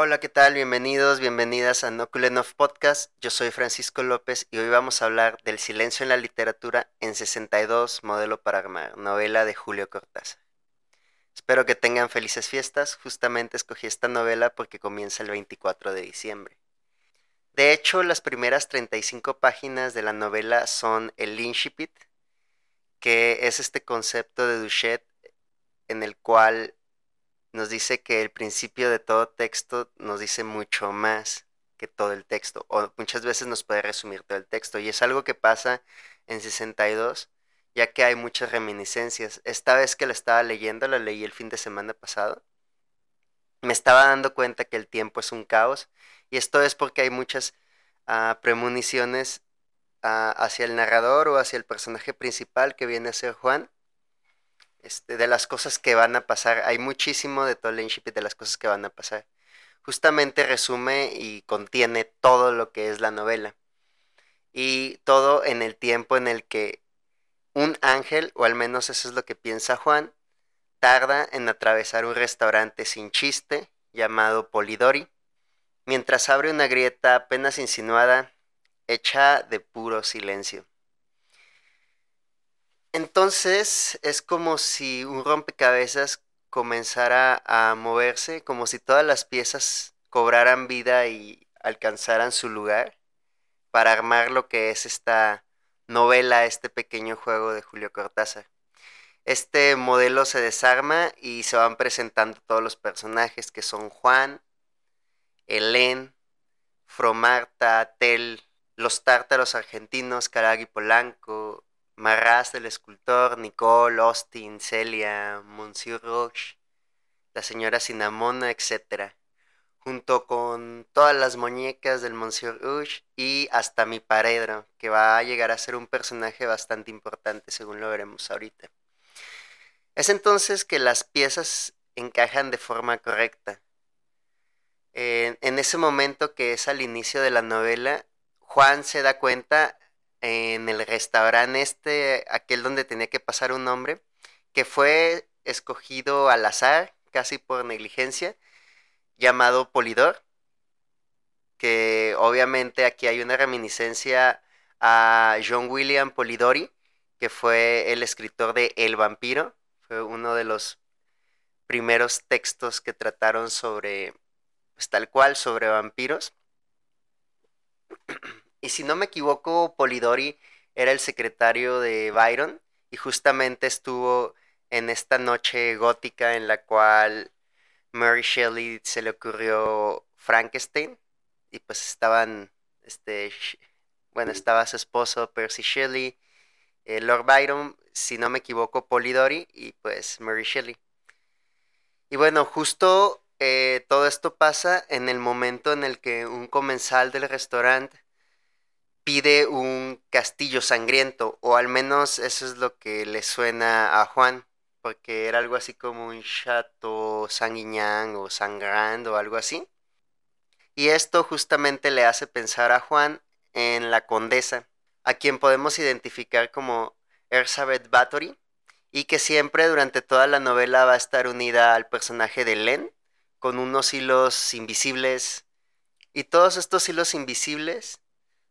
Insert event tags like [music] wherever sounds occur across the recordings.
Hola, ¿qué tal? Bienvenidos, bienvenidas a No Podcast. Yo soy Francisco López y hoy vamos a hablar del silencio en la literatura en 62, modelo para armar, novela de Julio Cortázar. Espero que tengan felices fiestas. Justamente escogí esta novela porque comienza el 24 de diciembre. De hecho, las primeras 35 páginas de la novela son el incipit, que es este concepto de Duchet en el cual nos dice que el principio de todo texto nos dice mucho más que todo el texto, o muchas veces nos puede resumir todo el texto, y es algo que pasa en 62, ya que hay muchas reminiscencias. Esta vez que la estaba leyendo, la leí el fin de semana pasado, me estaba dando cuenta que el tiempo es un caos, y esto es porque hay muchas ah, premoniciones ah, hacia el narrador o hacia el personaje principal que viene a ser Juan, este, de las cosas que van a pasar. Hay muchísimo de todo el incipit de las cosas que van a pasar. Justamente resume y contiene todo lo que es la novela. Y todo en el tiempo en el que un ángel, o al menos eso es lo que piensa Juan, tarda en atravesar un restaurante sin chiste llamado Polidori, mientras abre una grieta apenas insinuada, hecha de puro silencio. Entonces es como si un rompecabezas comenzara a moverse, como si todas las piezas cobraran vida y alcanzaran su lugar para armar lo que es esta novela, este pequeño juego de Julio Cortázar. Este modelo se desarma y se van presentando todos los personajes que son Juan, Helen, Fromarta, Tel, los tártaros argentinos, Caragui Polanco, Marras, el escultor, Nicole, Austin, Celia, Monsieur Roche, la señora Cinnamona, etc. Junto con todas las muñecas del Monsieur Roche y hasta mi paredro, que va a llegar a ser un personaje bastante importante, según lo veremos ahorita. Es entonces que las piezas encajan de forma correcta. en ese momento que es al inicio de la novela, Juan se da cuenta en el restaurante este, aquel donde tenía que pasar un nombre, que fue escogido al azar, casi por negligencia, llamado Polidor, que obviamente aquí hay una reminiscencia a John William Polidori, que fue el escritor de El vampiro, fue uno de los primeros textos que trataron sobre, pues tal cual, sobre vampiros. Y si no me equivoco, Polidori era el secretario de Byron y justamente estuvo en esta noche gótica en la cual Mary Shelley se le ocurrió Frankenstein y pues estaban, este, bueno, estaba su esposo Percy Shelley, eh, Lord Byron, si no me equivoco, Polidori y pues Mary Shelley. Y bueno, justo eh, todo esto pasa en el momento en el que un comensal del restaurante pide un castillo sangriento, o al menos eso es lo que le suena a Juan, porque era algo así como un chato sanguiñán o sangrando o algo así. Y esto justamente le hace pensar a Juan en la condesa, a quien podemos identificar como Elizabeth Bathory, y que siempre durante toda la novela va a estar unida al personaje de Len, con unos hilos invisibles. Y todos estos hilos invisibles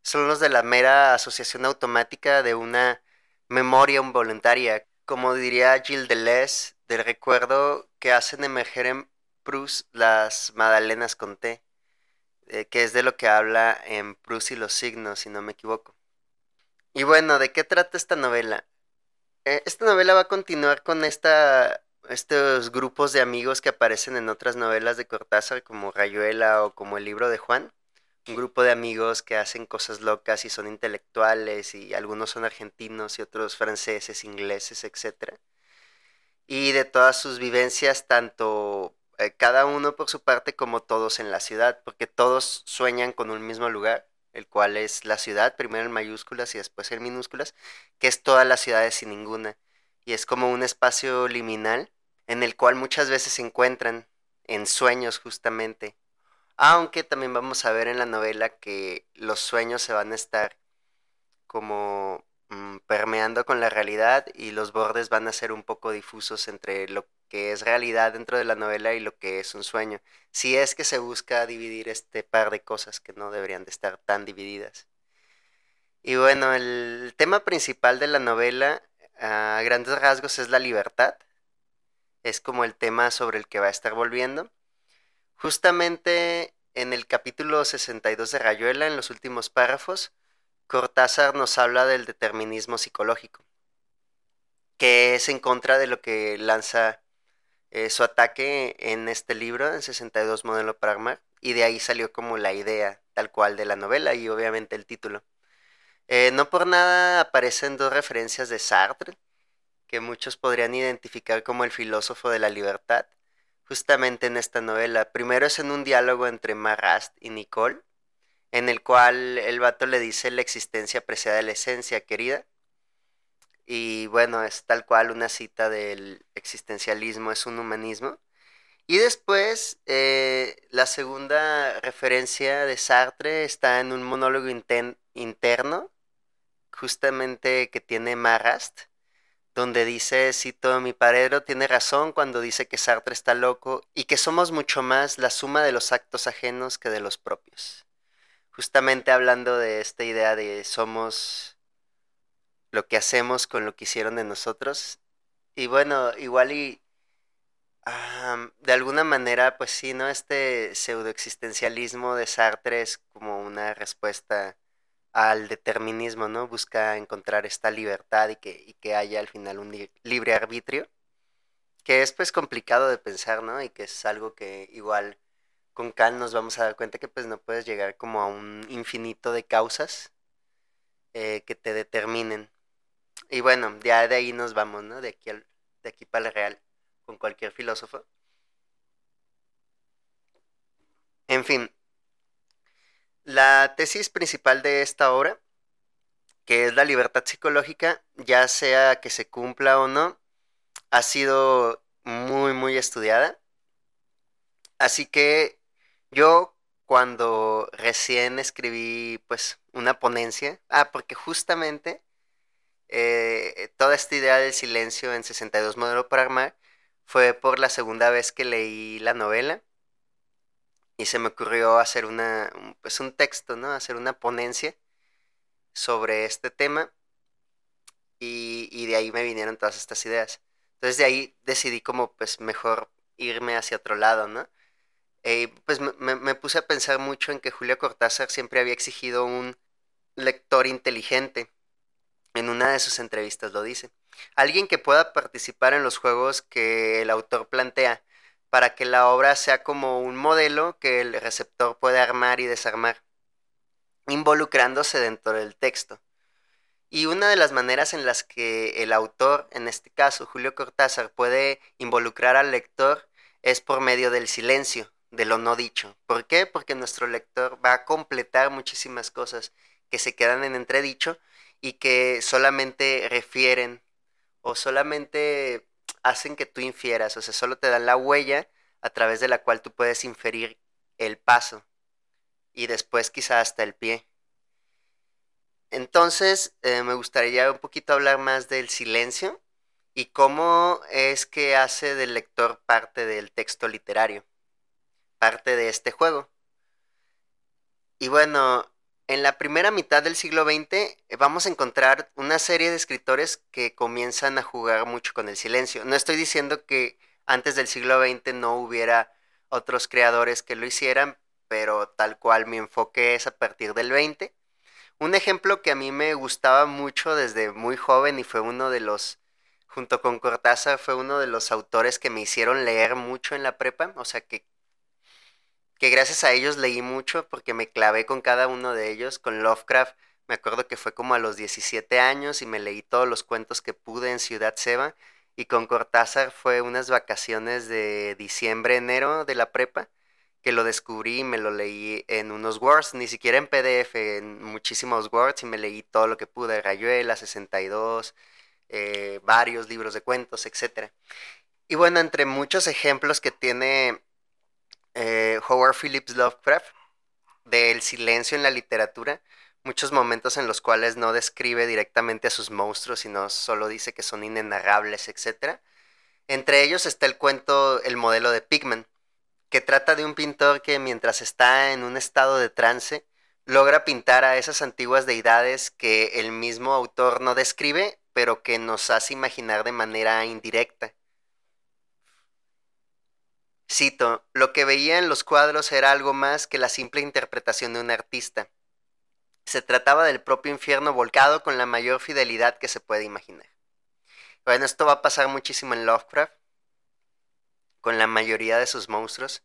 son los de la mera asociación automática de una memoria involuntaria, como diría Gilles Deleuze, del recuerdo que hacen emerger en Proust las magdalenas con té, eh, que es de lo que habla en Proust y los signos, si no me equivoco. Y bueno, ¿de qué trata esta novela? Eh, esta novela va a continuar con esta, estos grupos de amigos que aparecen en otras novelas de Cortázar, como Rayuela o como el libro de Juan un grupo de amigos que hacen cosas locas y son intelectuales y algunos son argentinos y otros franceses, ingleses, etc. Y de todas sus vivencias, tanto eh, cada uno por su parte como todos en la ciudad, porque todos sueñan con un mismo lugar, el cual es la ciudad, primero en mayúsculas y después en minúsculas, que es todas las ciudades sin ninguna. Y es como un espacio liminal en el cual muchas veces se encuentran en sueños justamente aunque también vamos a ver en la novela que los sueños se van a estar como mm, permeando con la realidad y los bordes van a ser un poco difusos entre lo que es realidad dentro de la novela y lo que es un sueño. Si es que se busca dividir este par de cosas que no deberían de estar tan divididas. Y bueno, el tema principal de la novela a grandes rasgos es la libertad. Es como el tema sobre el que va a estar volviendo. Justamente en el capítulo 62 de Rayuela, en los últimos párrafos, Cortázar nos habla del determinismo psicológico, que es en contra de lo que lanza eh, su ataque en este libro, en 62 Modelo Pragma, y de ahí salió como la idea tal cual de la novela y obviamente el título. Eh, no por nada aparecen dos referencias de Sartre, que muchos podrían identificar como el filósofo de la libertad, justamente en esta novela. Primero es en un diálogo entre Marast y Nicole, en el cual el vato le dice la existencia apreciada de la esencia, querida. Y bueno, es tal cual una cita del existencialismo, es un humanismo. Y después, eh, la segunda referencia de Sartre está en un monólogo interno, justamente que tiene Marast, donde dice, cito, mi paredro tiene razón cuando dice que Sartre está loco y que somos mucho más la suma de los actos ajenos que de los propios justamente hablando de esta idea de somos lo que hacemos con lo que hicieron de nosotros. Y bueno, igual y de alguna manera, pues sí, ¿no? Este pseudoexistencialismo de Sartre es como una respuesta al determinismo, ¿no? Busca encontrar esta libertad y que, y que haya al final un libre arbitrio, que es pues complicado de pensar, ¿no? Y que es algo que igual con Kant nos vamos a dar cuenta que pues no puedes llegar como a un infinito de causas eh, que te determinen. Y bueno, ya de ahí nos vamos, ¿no? De aquí, al, de aquí para el real, con cualquier filósofo. En fin, la tesis principal de esta obra, que es la libertad psicológica, ya sea que se cumpla o no, ha sido muy, muy estudiada. Así que yo cuando recién escribí pues una ponencia, ah, porque justamente eh, toda esta idea del silencio en 62 Modelo para Armar fue por la segunda vez que leí la novela y se me ocurrió hacer una, pues un texto, ¿no? Hacer una ponencia sobre este tema y, y de ahí me vinieron todas estas ideas. Entonces de ahí decidí como pues mejor irme hacia otro lado, ¿no? Eh, pues me, puse a pensar mucho en que Julia Cortázar siempre había exigido un lector inteligente. En una de sus entrevistas lo dice. Alguien que pueda participar en los juegos que el autor plantea para que la obra sea como un modelo que el receptor puede armar y desarmar, involucrándose dentro del texto. Y una de las maneras en las que el autor, en este caso Julio Cortázar, puede involucrar al lector es por medio del silencio, de lo no dicho. ¿Por qué? Porque nuestro lector va a completar muchísimas cosas que se quedan en entredicho y que solamente refieren o solamente hacen que tú infieras, o sea, solo te dan la huella a través de la cual tú puedes inferir el paso y después quizá hasta el pie. Entonces, eh, me gustaría un poquito hablar más del silencio y cómo es que hace del lector parte del texto literario parte de este juego. Y bueno, en la primera mitad del siglo XX eh, vamos a encontrar una serie de escritores que comienzan a jugar mucho con el silencio. No estoy diciendo que antes del siglo XX no hubiera otros creadores que lo hicieran, pero tal cual mi enfoque es a partir del 20. Un ejemplo que a mí me gustaba mucho desde muy joven y fue uno de los, junto con Cortázar, fue uno de los autores que me hicieron leer mucho en la prepa, o sea que que gracias a ellos leí mucho porque me clavé con cada uno de ellos. Con Lovecraft me acuerdo que fue como a los 17 años y me leí todos los cuentos que pude en Ciudad Seba. Y con Cortázar fue unas vacaciones de diciembre, enero de la prepa, que lo descubrí y me lo leí en unos Words, ni siquiera en PDF, en muchísimos Words y me leí todo lo que pude, Rayuela, 62, eh, varios libros de cuentos, etc. Y bueno, entre muchos ejemplos que tiene eh, Howard Phillips Lovecraft, del silencio en la literatura, muchos momentos en los cuales no describe directamente a sus monstruos, sino solo dice que son inenarrables, etc. Entre ellos está el cuento El modelo de Pigman, que trata de un pintor que mientras está en un estado de trance, logra pintar a esas antiguas deidades que el mismo autor no describe, pero que nos hace imaginar de manera indirecta. Cito, lo que veía en los cuadros era algo más que la simple interpretación de un artista. Se trataba del propio infierno volcado con la mayor fidelidad que se puede imaginar. Bueno, esto va a pasar muchísimo en Lovecraft, con la mayoría de sus monstruos,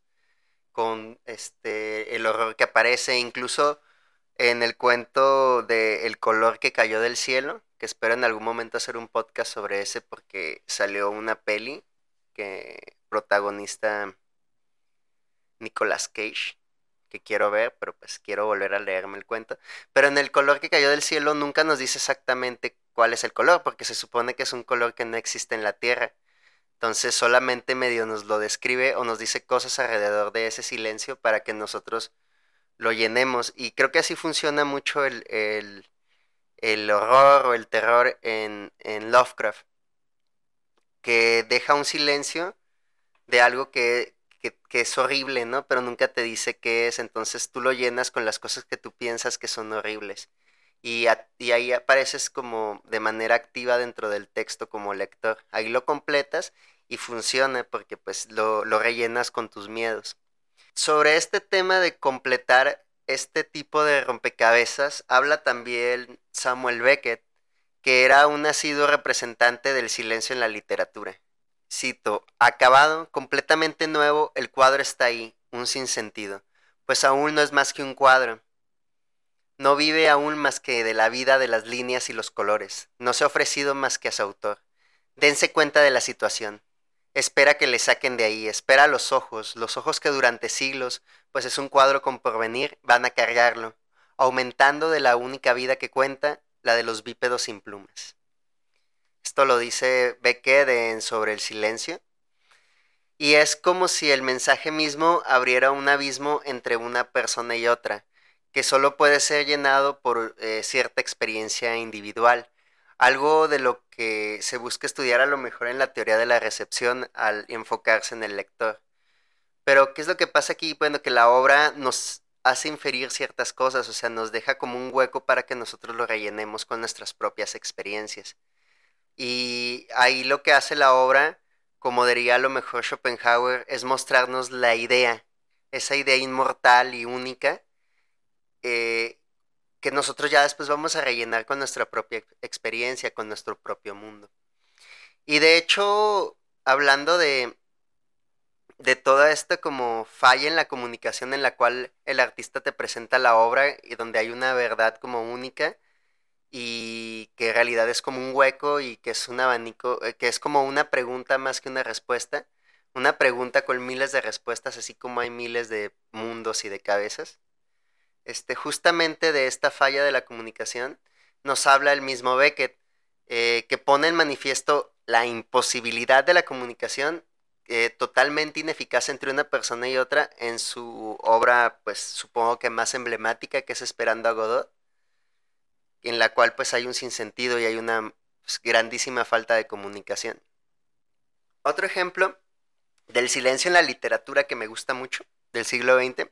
con este el horror que aparece, incluso en el cuento de El color que cayó del cielo, que espero en algún momento hacer un podcast sobre ese porque salió una peli que protagonista Nicolas Cage que quiero ver, pero pues quiero volver a leerme el cuento. Pero en el color que cayó del cielo nunca nos dice exactamente cuál es el color, porque se supone que es un color que no existe en la Tierra. Entonces solamente medio nos lo describe o nos dice cosas alrededor de ese silencio para que nosotros lo llenemos. Y creo que así funciona mucho el, el, horror o el terror en, en Lovecraft, que deja un silencio de algo que, que, es horrible, ¿no? Pero nunca te dice qué es, entonces tú lo llenas con las cosas que tú piensas que son horribles. Y, y, ahí apareces como de manera activa dentro del texto como lector. Ahí lo completas y funciona porque pues lo, lo rellenas con tus miedos. Sobre este tema de completar este tipo de rompecabezas, habla también Samuel Beckett, que era un nacido representante del silencio en la literatura. Cito, acabado, completamente nuevo, el cuadro está ahí, un sinsentido, pues aún no es más que un cuadro. No vive aún más que de la vida de las líneas y los colores, no se ha ofrecido más que a su autor. Dense cuenta de la situación. Espera que le saquen de ahí, espera los ojos, los ojos que durante siglos, pues es un cuadro con porvenir, van a cargarlo, aumentando de la única vida que cuenta, la de los bípedos sin plumas. Esto lo dice Beckett en Sobre el Silencio. Y es como si el mensaje mismo abriera un abismo entre una persona y otra, que solo puede ser llenado por eh, cierta experiencia individual, algo de lo que se busca estudiar a lo mejor en la teoría de la recepción al enfocarse en el lector. Pero, ¿qué es lo que pasa aquí? Bueno, que la obra nos hace inferir ciertas cosas, o sea, nos deja como un hueco para que nosotros lo rellenemos con nuestras propias experiencias. Y ahí lo que hace la obra, como diría a lo mejor Schopenhauer, es mostrarnos la idea, esa idea inmortal y única, eh, que nosotros ya después vamos a rellenar con nuestra propia experiencia, con nuestro propio mundo. Y de hecho, hablando de, de toda esta como falla en la comunicación en la cual el artista te presenta la obra y donde hay una verdad como única, y que en realidad es como un hueco y que es un abanico, eh, que es como una pregunta más que una respuesta, una pregunta con miles de respuestas, así como hay miles de mundos y de cabezas. Este, justamente de esta falla de la comunicación nos habla el mismo Beckett, eh, que pone en manifiesto la imposibilidad de la comunicación eh, totalmente ineficaz entre una persona y otra en su obra, pues supongo que más emblemática, que es Esperando a Godot en la cual pues hay un sinsentido y hay una pues, grandísima falta de comunicación. Otro ejemplo del silencio en la literatura que me gusta mucho del siglo XX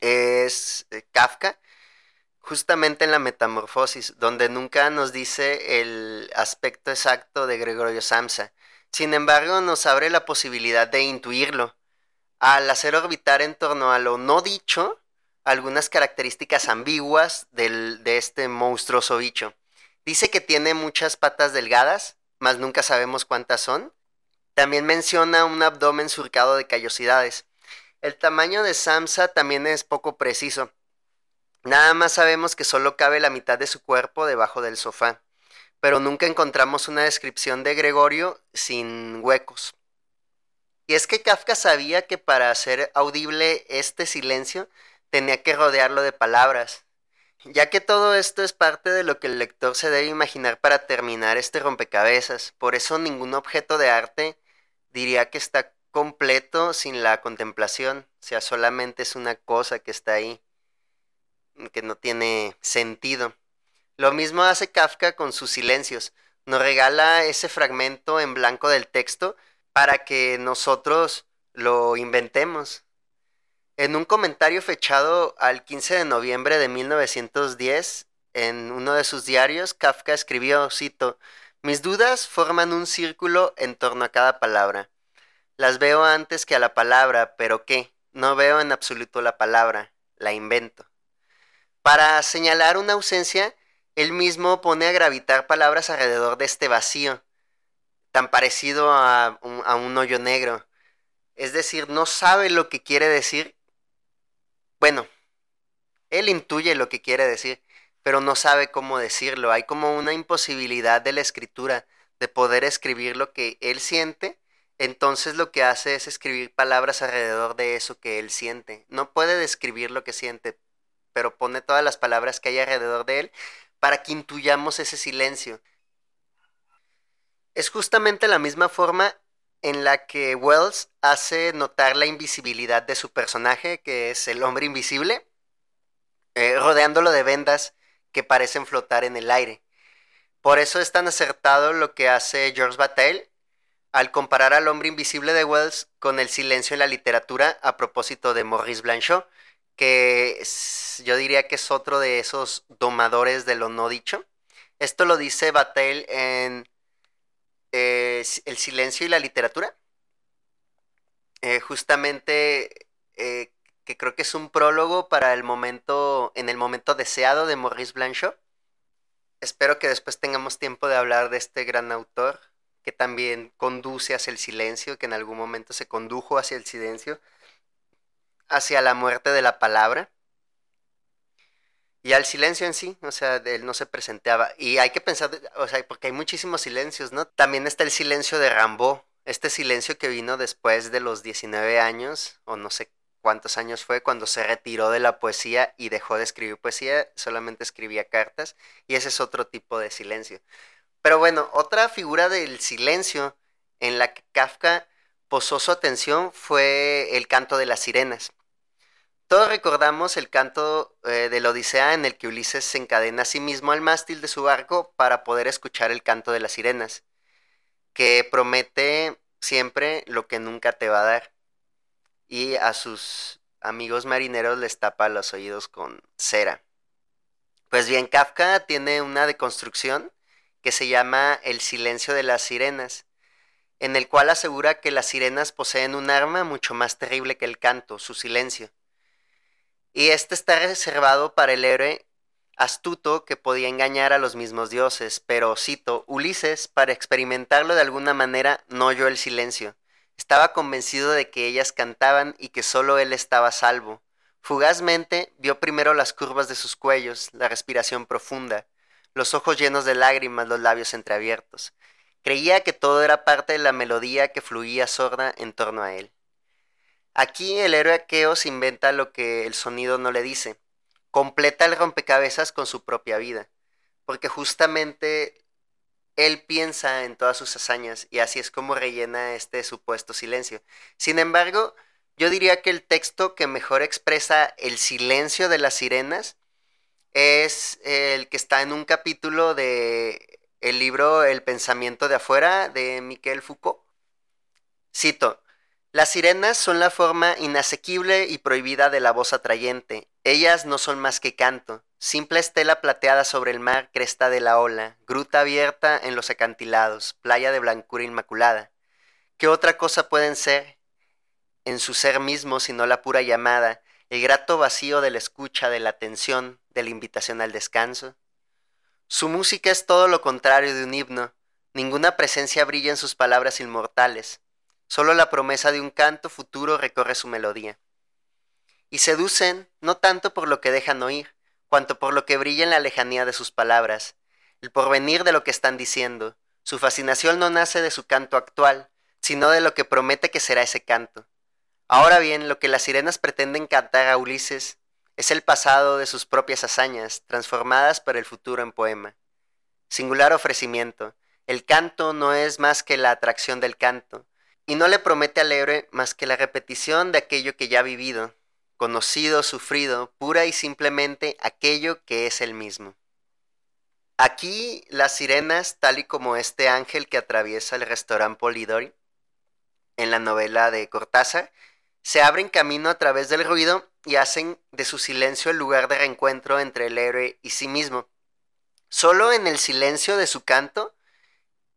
es eh, Kafka, justamente en la Metamorfosis, donde nunca nos dice el aspecto exacto de Gregorio Samsa. Sin embargo, nos abre la posibilidad de intuirlo. Al hacer orbitar en torno a lo no dicho, algunas características ambiguas de este monstruoso bicho. Dice que tiene muchas patas delgadas, mas nunca sabemos cuántas son. También menciona un abdomen surcado de callosidades. El tamaño de Samsa también es poco preciso. Nada más sabemos que solo cabe la mitad de su cuerpo debajo del sofá, pero nunca encontramos una descripción de Gregorio sin huecos. Y es que Kafka sabía que para hacer audible este silencio tenía que rodearlo de palabras, ya que todo esto es parte de lo que el lector se debe imaginar para terminar este rompecabezas. Por eso ningún objeto de arte diría que está completo sin la contemplación, o sea, solamente es una cosa que está ahí. que no tiene sentido. Lo mismo hace Kafka con sus silencios. Nos regala ese fragmento en blanco del texto para que nosotros lo inventemos. En un comentario fechado al 15 de noviembre de 1910, en uno de sus diarios, Kafka escribió, cito, Mis dudas forman un círculo en torno a cada palabra. Las veo antes que a la palabra, pero ¿qué? No veo en absoluto la palabra, la invento. Para señalar una ausencia, él mismo pone a gravitar palabras alrededor de este vacío, tan parecido a un, a un hoyo negro. Es decir, no sabe lo que quiere decir. Bueno, él intuye lo que quiere decir, pero no sabe cómo decirlo. Hay como una imposibilidad de la escritura de poder escribir lo que él siente. Entonces lo que hace es escribir palabras alrededor de eso que él siente. No puede describir lo que siente, pero pone todas las palabras que hay alrededor de él para que intuyamos ese silencio. Es justamente la misma forma en la que Wells hace notar la invisibilidad de su personaje, que es el hombre invisible, eh, rodeándolo de vendas que parecen flotar en el aire. Por eso es tan acertado lo que hace George Bataille al comparar al hombre invisible de Wells con el silencio en la literatura a propósito de Maurice Blanchot, que yo diría que es otro de esos domadores de lo no dicho. Esto lo dice Bataille en eh, El silencio y la literatura. Eh, justamente eh, que creo que es un prólogo para el momento, en el momento deseado de Maurice Blanchot. Espero que después tengamos tiempo de hablar de este gran autor que también conduce hacia el silencio, que en algún momento se condujo hacia el silencio, hacia la muerte de la palabra y al silencio en sí, o sea, él no se presentaba. Y hay que pensar, o sea, porque hay muchísimos silencios, ¿no? También está el silencio de Rambo, este silencio que vino después de los 19 años, o no sé cuántos años fue, cuando se retiró de la poesía y dejó de escribir poesía, solamente escribía cartas, y ese es otro tipo de silencio. Pero bueno, otra figura del silencio en la que Kafka posó su atención fue el canto de las sirenas. Todos recordamos el canto eh, de la Odisea en el que Ulises se encadena a sí mismo al mástil de su barco para poder escuchar el canto de las sirenas, que promete siempre lo que nunca te va a dar. Y a sus amigos marineros les tapa los oídos con cera. Pues bien, Kafka tiene una deconstrucción que se llama El silencio de las sirenas, en el cual asegura que las sirenas poseen un arma mucho más terrible que el canto, su silencio y este está reservado para el héroe astuto que podía engañar a los mismos dioses, pero cito, Ulises, para experimentarlo de alguna manera, no oyó el silencio. Estaba convencido de que ellas cantaban y que solo él estaba salvo. Fugazmente vio primero las curvas de sus cuellos, la respiración profunda, los ojos llenos de lágrimas, los labios entreabiertos. Creía que todo era parte de la melodía que fluía sorda en torno a él. Aquí el héroe Aqueos inventa lo que el sonido no le dice. Completa el rompecabezas con su propia vida. Porque justamente él piensa en todas sus hazañas y así es como rellena este supuesto silencio. Sin embargo, yo diría que el texto que mejor expresa el silencio de las sirenas es el que está en un capítulo de el libro El pensamiento de afuera de Miquel Foucault. Cito, las sirenas son la forma inasequible y prohibida de la voz atrayente. Ellas no son más que canto, simple estela plateada sobre el mar, cresta de la ola, gruta abierta en los acantilados, playa de blancura inmaculada. ¿Qué otra cosa pueden ser en su ser mismo sino la pura llamada, el grato vacío de la escucha, de la atención, de la invitación al descanso? Su música es todo lo contrario de un himno, ninguna presencia brilla en sus palabras inmortales, Solo la promesa de un canto futuro recorre su melodía. Y seducen no tanto por lo que dejan oír, cuanto por lo que brilla en la lejanía de sus palabras, el porvenir de lo que están diciendo. Su fascinación no nace de su canto actual, sino de lo que promete que será ese canto. Ahora bien, lo que las sirenas pretenden cantar a Ulises es el pasado de sus propias hazañas, transformadas para el futuro en poema. Singular ofrecimiento. El canto no es más que la atracción del canto, y no le promete al héroe más que la repetición de aquello que ya ha vivido, conocido, sufrido, pura y simplemente aquello que es el mismo. Aquí las sirenas, tal y como este ángel que atraviesa el restaurante Polidori, en la novela de Cortázar, se abren camino a través del ruido y hacen de su silencio el lugar de reencuentro entre el héroe y sí mismo. Solo en el silencio de su canto,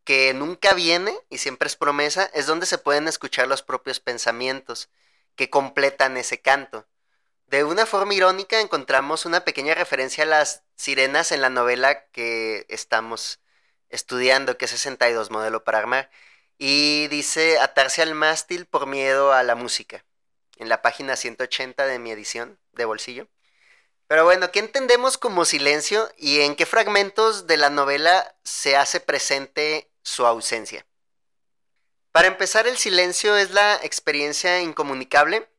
que nunca viene y siempre es promesa, es donde se pueden escuchar los propios pensamientos que completan ese canto. De una forma irónica encontramos una pequeña referencia a las sirenas en la novela que estamos estudiando, que es 62, modelo para armar, y dice atarse al mástil por miedo a la música, en la página 180 de mi edición de bolsillo. Pero bueno, ¿qué entendemos como silencio y en qué fragmentos de la novela se hace presente su ausencia? Para empezar, el silencio es la experiencia incomunicable,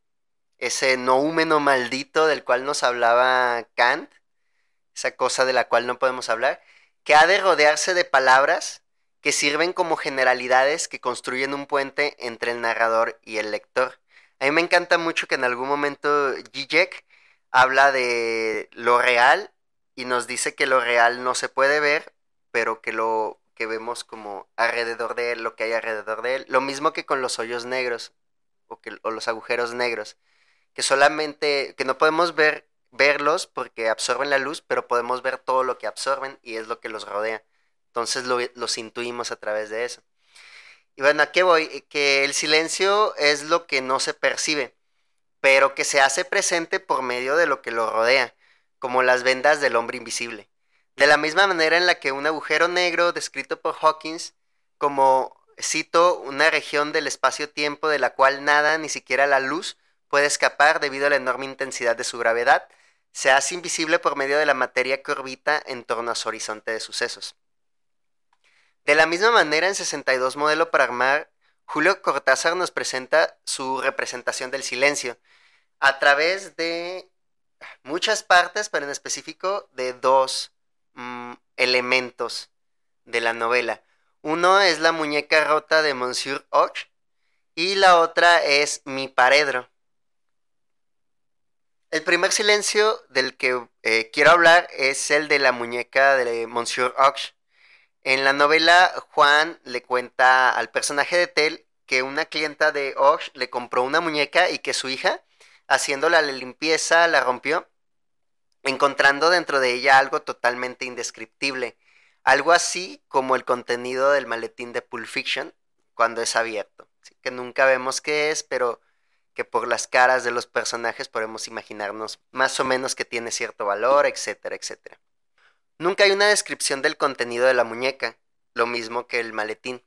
ese noúmeno maldito del cual nos hablaba Kant, esa cosa de la cual no podemos hablar, que ha de rodearse de palabras que sirven como generalidades que construyen un puente entre el narrador y el lector. A mí me encanta mucho que en algún momento Zizek habla de lo real y nos dice que lo real no se puede ver, pero que lo que vemos como alrededor de él, lo que hay alrededor de él. Lo mismo que con los hoyos negros o, los agujeros negros, que solamente, que no podemos ver, verlos porque absorben la luz, pero podemos ver todo lo que absorben y es lo que los rodea. Entonces lo, los intuimos a través de eso. Y bueno, ¿a qué voy? Que el silencio es lo que no se percibe, pero que se hace presente por medio de lo que lo rodea, como las vendas del hombre invisible. De la misma manera en la que un agujero negro, descrito por Hawkins como, cito, una región del espacio-tiempo de la cual nada, ni siquiera la luz, puede escapar debido a la enorme intensidad de su gravedad, se hace invisible por medio de la materia que orbita en torno a su horizonte de sucesos. De la misma manera, en 62 modelo para armar, Julio Cortázar nos presenta su representación del silencio a través de muchas partes, pero en específico de dos Mm, elementos de la novela. Uno es la muñeca rota de Monsieur Och y la otra es Mi Paredro. El primer silencio del que eh, quiero hablar es el de la muñeca de Monsieur Och. En la novela, Juan le cuenta al personaje de Tel que una clienta de Och le compró una muñeca y que su hija, haciéndola la limpieza, la rompió encontrando dentro de ella algo totalmente indescriptible, algo así como el contenido del maletín de Pulp Fiction cuando es abierto, que nunca vemos qué es, pero que por las caras de los personajes podemos imaginarnos más o menos que tiene cierto valor, etcétera, etcétera. Nunca hay una descripción del contenido de la muñeca, lo mismo que el maletín.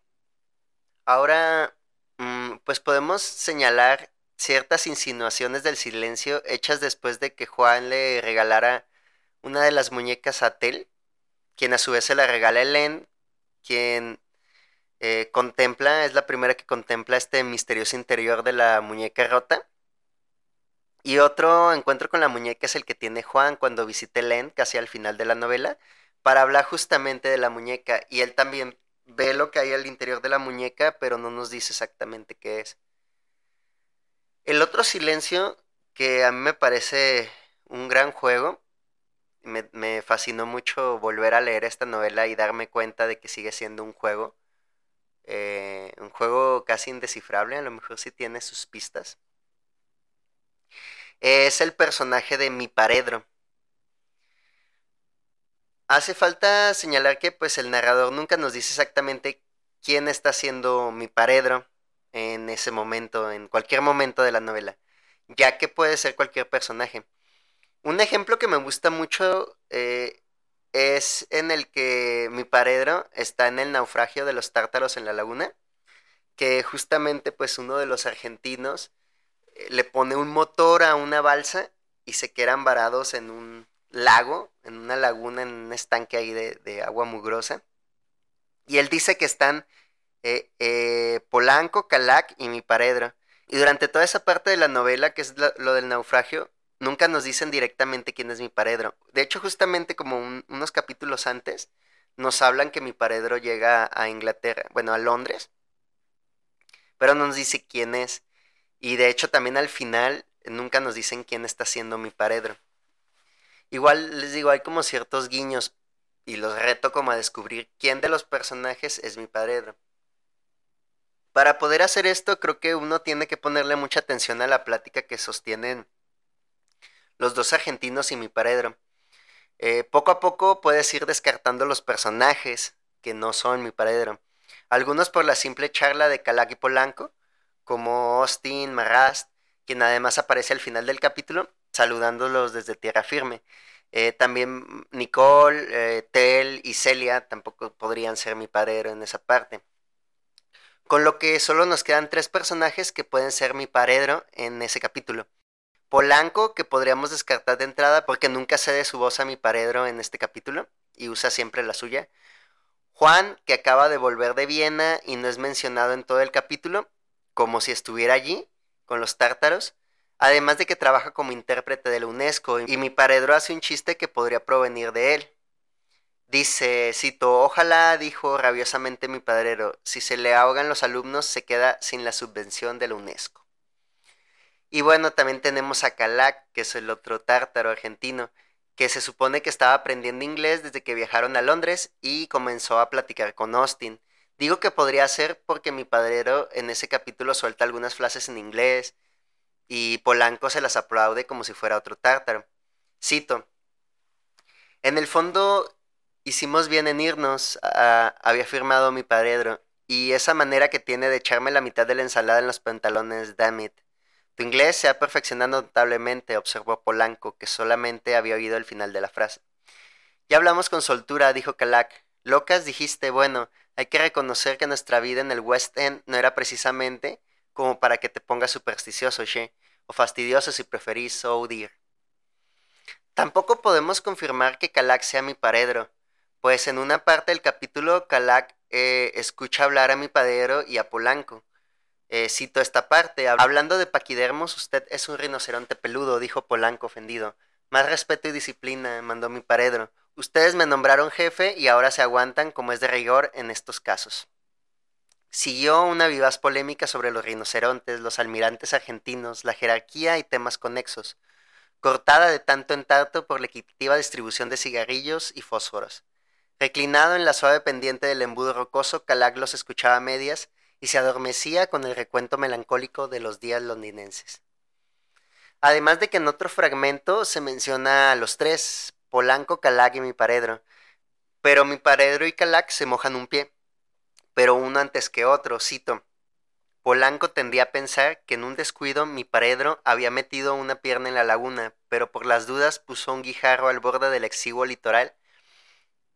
Ahora, mm, pues podemos señalar ciertas insinuaciones del silencio hechas después de que Juan le regalara una de las muñecas a Tel, quien a su vez se la regala a Helen, quien eh, contempla, es la primera que contempla este misterioso interior de la muñeca rota. Y otro encuentro con la muñeca es el que tiene Juan cuando visita Helen, casi al final de la novela, para hablar justamente de la muñeca. Y él también ve lo que hay al interior de la muñeca, pero no nos dice exactamente qué es. El otro silencio que a mí me parece un gran juego, me, fascinó mucho volver a leer esta novela y darme cuenta de que sigue siendo un juego, eh, un juego casi indescifrable, a lo mejor sí tiene sus pistas. Es el personaje de mi paredro. Hace falta señalar que pues el narrador nunca nos dice exactamente quién está siendo mi paredro en ese momento, en cualquier momento de la novela, ya que puede ser cualquier personaje. Un ejemplo que me gusta mucho eh, es en el que mi paredro está en el naufragio de los tártaros en la laguna, que justamente pues uno de los argentinos eh, le pone un motor a una balsa y se quedan varados en un lago, en una laguna, en un estanque ahí de, de agua mugrosa. Y él dice que están eh, eh, Polanco, Calac y mi paredro. Y durante toda esa parte de la novela, que es lo, del naufragio, nunca nos dicen directamente quién es mi paredro. De hecho, justamente como unos capítulos antes, nos hablan que mi paredro llega a Inglaterra, bueno, a Londres, pero no nos dice quién es. Y de hecho también al final nunca nos dicen quién está siendo mi paredro. Igual les digo, hay como ciertos guiños y los reto como a descubrir quién de los personajes es mi paredro. Para poder hacer esto, creo que uno tiene que ponerle mucha atención a la plática que sostienen los dos argentinos y mi paredro. Eh, poco a poco puedes ir descartando los personajes que no son mi paredro. Algunos por la simple charla de Calac y Polanco, como Austin, Marrast, quien además aparece al final del capítulo, saludándolos desde tierra firme. Eh, también Nicole, eh, Tel y Celia tampoco podrían ser mi paredro en esa parte. Con lo que solo nos quedan tres personajes que pueden ser mi paredro en ese capítulo. Polanco, que podríamos descartar de entrada porque nunca cede su voz a mi paredro en este capítulo y usa siempre la suya. Juan, que acaba de volver de Viena y no es mencionado en todo el capítulo, como si estuviera allí, con los tártaros, además de que trabaja como intérprete de la UNESCO y mi paredro hace un chiste que podría provenir de él. Dice, cito, ojalá, dijo rabiosamente mi padrero, si se le ahogan los alumnos se queda sin la subvención de la UNESCO. Y bueno, también tenemos a Calac, que es el otro tártaro argentino, que se supone que estaba aprendiendo inglés desde que viajaron a Londres y comenzó a platicar con Austin. Digo que podría ser porque mi padrero en ese capítulo suelta algunas frases en inglés y Polanco se las aplaude como si fuera otro tártaro. Cito. En el fondo hicimos bien en irnos, había afirmado mi padredro, y esa manera que tiene de echarme la mitad de la ensalada en los pantalones, damn it. Tu inglés se ha perfeccionado notablemente, observó Polanco, que solamente había oído el final de la frase. Ya hablamos con soltura, dijo Calac. Locas dijiste, bueno, hay que reconocer que nuestra vida en el West End no era precisamente como para que te pongas supersticioso, che, o fastidioso si preferís, oh dear. Tampoco podemos confirmar que Calac sea mi paredro, pues en una parte del capítulo Calac eh, escucha hablar a mi padero y a Polanco. Eh, cito esta parte. Hablando de paquidermos, usted es un rinoceronte peludo, dijo Polanco ofendido. Más respeto y disciplina, mandó mi paredro. Ustedes me nombraron jefe y ahora se aguantan como es de rigor en estos casos. Siguió una vivaz polémica sobre los rinocerontes, los almirantes argentinos, la jerarquía y temas conexos, cortada de tanto en tanto por la equitativa distribución de cigarrillos y fósforos. Reclinado en la suave pendiente del embudo rocoso, Calac los escuchaba a medias y se adormecía con el recuento melancólico de los días londinenses. Además de que en otro fragmento se menciona a los tres, Polanco, Calac y mi paredro. Pero mi paredro y Calac se mojan un pie, pero uno antes que otro, cito. Polanco tendía a pensar que en un descuido mi paredro había metido una pierna en la laguna, pero por las dudas puso un guijarro al borde del exiguo litoral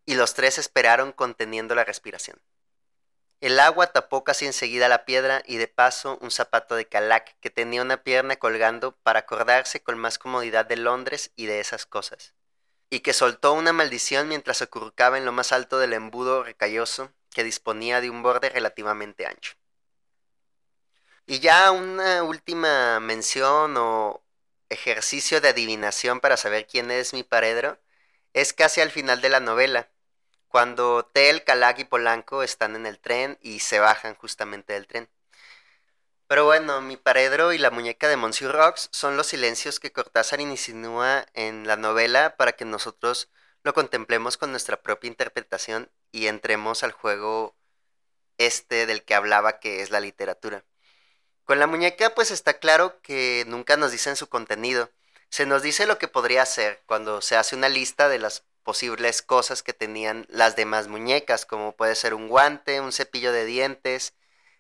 y los tres esperaron conteniendo la respiración. El agua tapó casi enseguida la piedra y de paso un zapato de calac que tenía una pierna colgando para acordarse con más comodidad de Londres y de esas cosas, y que soltó una maldición mientras acurrucaba en lo más alto del embudo recalloso que disponía de un borde relativamente ancho. Y ya una última mención o ejercicio de adivinación para saber quién es mi paredro es casi al final de la novela, cuando Tel, Calac y Polanco están en el tren y se bajan justamente del tren. Pero bueno, mi paredro y la muñeca de Monsieur Rocks son los silencios que Cortázar insinúa en la novela para que nosotros lo contemplemos con nuestra propia interpretación y entremos al juego este del que hablaba que es la literatura. Con la muñeca pues está claro que nunca nos dicen su contenido. Se nos dice lo que podría ser cuando se hace una lista de las posibles cosas que tenían las demás muñecas, como puede ser un guante, un cepillo de dientes,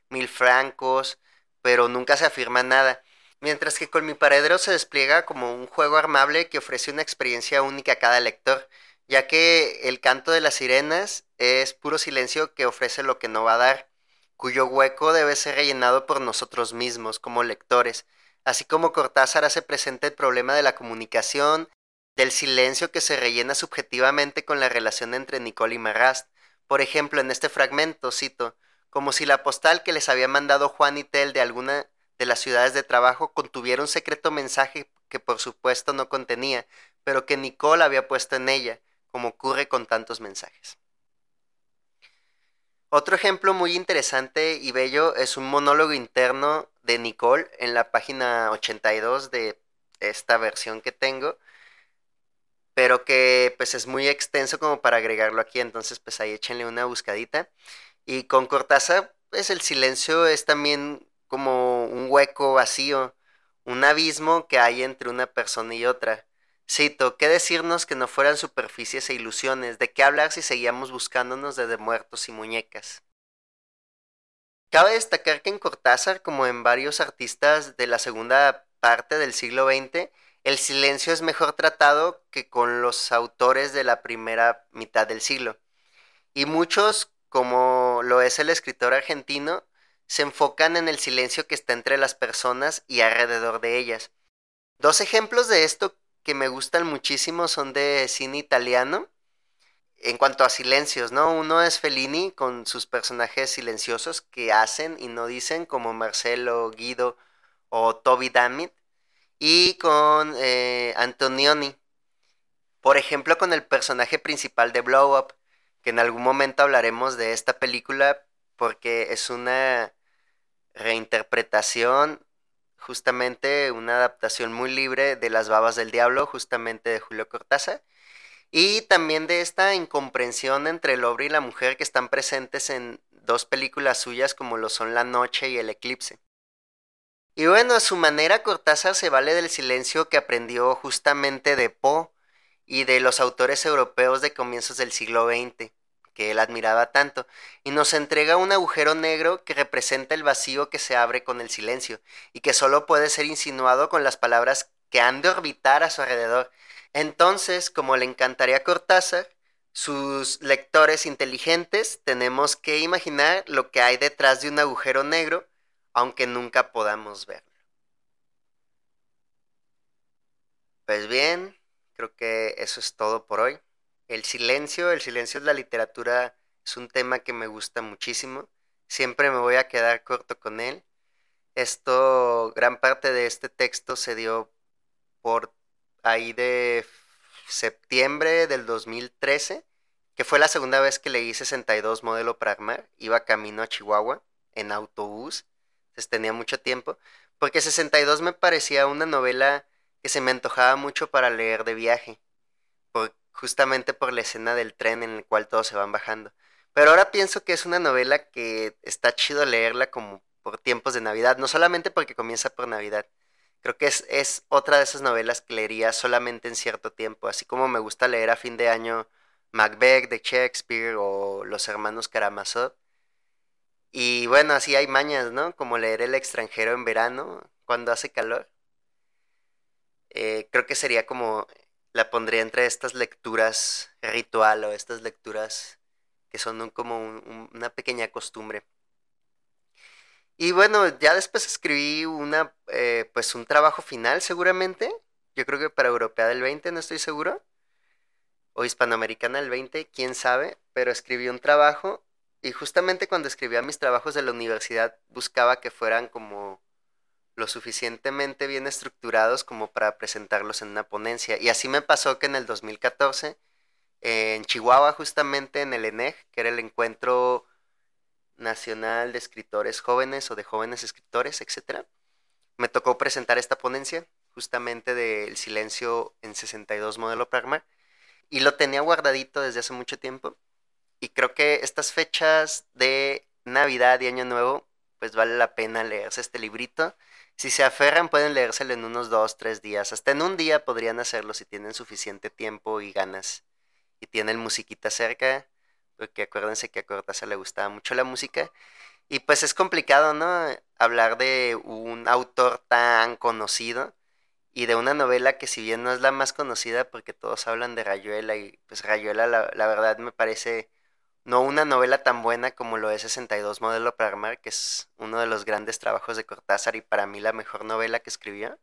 mil francos, pero nunca se afirma nada. Mientras que con mi paredero se despliega como un juego armable que ofrece una experiencia única a cada lector, ya que el canto de las sirenas es puro silencio que ofrece lo que no va a dar, cuyo hueco debe ser rellenado por nosotros mismos como lectores, así como Cortázar hace presente el problema de la comunicación, del silencio que se rellena subjetivamente con la relación entre Nicole y Marrast. Por ejemplo, en este fragmento, cito, como si la postal que les había mandado Juan y Tel de alguna de las ciudades de trabajo contuviera un secreto mensaje que por supuesto no contenía, pero que Nicole había puesto en ella, como ocurre con tantos mensajes. Otro ejemplo muy interesante y bello es un monólogo interno de Nicole en la página 82 de esta versión que tengo, pero que pues es muy extenso como para agregarlo aquí, entonces pues ahí échenle una buscadita. Y con Cortázar, pues el silencio es también como un hueco vacío, un abismo que hay entre una persona y otra. Cito, ¿qué decirnos que no fueran superficies e ilusiones? ¿De qué hablar si seguíamos buscándonos desde muertos y muñecas? Cabe destacar que en Cortázar, como en varios artistas de la segunda parte del siglo XX, el silencio es mejor tratado que con los autores de la primera mitad del siglo. Y muchos, como lo es el escritor argentino, se enfocan en el silencio que está entre las personas y alrededor de ellas. Dos ejemplos de esto que me gustan muchísimo son de cine italiano. En cuanto a silencios, ¿no? Uno es Fellini con sus personajes silenciosos que hacen y no dicen, como Marcelo, Guido o Toby Dammit. Y con eh, Antonioni. Por ejemplo, con el personaje principal de Blow Up, que en algún momento hablaremos de esta película porque es una reinterpretación justamente una adaptación muy libre de Las Babas del Diablo, justamente de Julio Cortázar, y también de esta incomprensión entre el hombre y la mujer que están presentes en dos películas suyas como lo son La Noche y El Eclipse. Y bueno, a su manera Cortázar se vale del silencio que aprendió justamente de Poe y de los autores europeos de comienzos del siglo XX que él admiraba tanto, y nos entrega un agujero negro que representa el vacío que se abre con el silencio, y que solo puede ser insinuado con las palabras que han de orbitar a su alrededor. Entonces, como le encantaría a Cortázar, sus lectores inteligentes tenemos que imaginar lo que hay detrás de un agujero negro, aunque nunca podamos verlo. Pues bien, creo que eso es todo por hoy. El silencio, el silencio de la literatura es un tema que me gusta muchísimo. Siempre me voy a quedar corto con él. Esto, gran parte de este texto se dio por ahí de septiembre del 2013, que fue la segunda vez que leí 62 modelo Pragma. Iba camino a Chihuahua en autobús, entonces tenía mucho tiempo, porque 62 me parecía una novela que se me antojaba mucho para leer de viaje justamente por la escena del tren en el cual todos se van bajando. Pero ahora pienso que es una novela que está chido leerla como por tiempos de Navidad, no solamente porque comienza por Navidad. Creo que es, es otra de esas novelas que leería solamente en cierto tiempo, así como me gusta leer a fin de año Macbeth de Shakespeare o Los Hermanos Karamazov. Y bueno, así hay mañas, ¿no? Como leer El extranjero en verano, cuando hace calor. Eh, creo que sería como la pondría entre estas lecturas ritual o estas lecturas que son como una pequeña costumbre. Y bueno, ya después escribí una, eh, pues un trabajo final seguramente. Yo creo que para Europea del 20, no estoy seguro. O Hispanoamericana del 20, quién sabe. Pero escribí un trabajo y justamente cuando escribía mis trabajos de la universidad buscaba que fueran como lo suficientemente bien estructurados como para presentarlos en una ponencia. Y así me pasó que en el 2014, en Chihuahua, justamente en el ENEG, que era el Encuentro Nacional de Escritores Jóvenes o de Jóvenes Escritores, etc., me tocó presentar esta ponencia, justamente del silencio en 62 modelo Pragma, y lo tenía guardadito desde hace mucho tiempo. Y creo que estas fechas de Navidad y Año Nuevo, pues vale la pena leerse este librito si se aferran, pueden leérselo en unos dos, tres días. Hasta en un día podrían hacerlo si tienen suficiente tiempo y ganas. Y tienen musiquita cerca, porque acuérdense que a Cortázar le gustaba mucho la música. Y pues es complicado, ¿no? Hablar de un autor tan conocido y de una novela que si bien no es la más conocida porque todos hablan de Rayuela y pues Rayuela la, la verdad me parece no una novela tan buena como lo es 62 Modelo para Armar, que es uno de los grandes trabajos de Cortázar y para mí la mejor novela que escribió.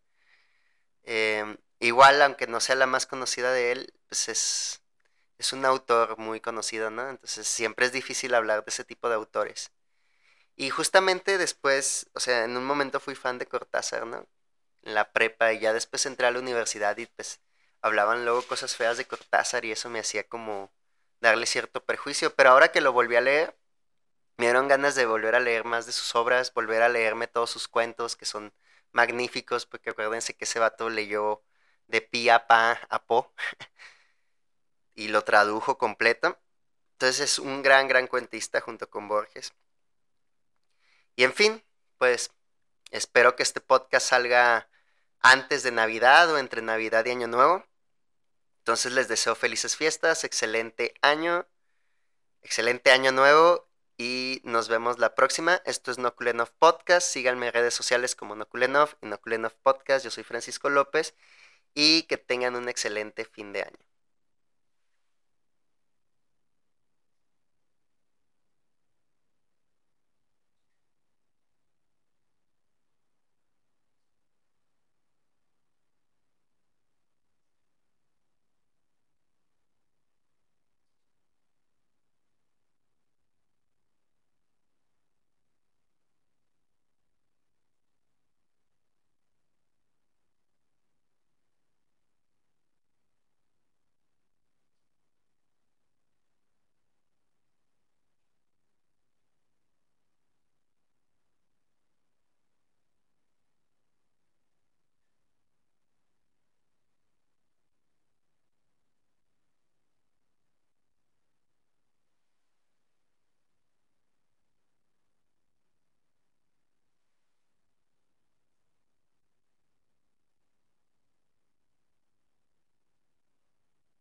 Em, igual, aunque no sea la más conocida de él, pues es, es un autor muy conocido, ¿no? Entonces siempre es difícil hablar de ese tipo de autores. Y justamente después, o sea, en un momento fui fan de Cortázar, ¿no? En la prepa y ya después entré a la universidad y pues hablaban luego cosas feas de Cortázar y eso me hacía como darle cierto perjuicio, pero ahora que lo volví a leer, Me dieron ganas de volver a leer más de sus obras, volver a leerme todos sus cuentos que son magníficos, porque acuérdense que ese vato leyó de pi a pa a po [laughs] y lo tradujo completo. Entonces es un gran, gran cuentista junto con Borges. Y en fin, pues espero que este podcast salga antes de Navidad o entre Navidad y Año Nuevo. Entonces les deseo felices fiestas, excelente año, excelente año nuevo y nos vemos la próxima. Esto es Nokulenov Podcast. Síganme en redes sociales como Nokulenov y Nokulenov Podcast. Yo soy Francisco López y que tengan un excelente fin de año.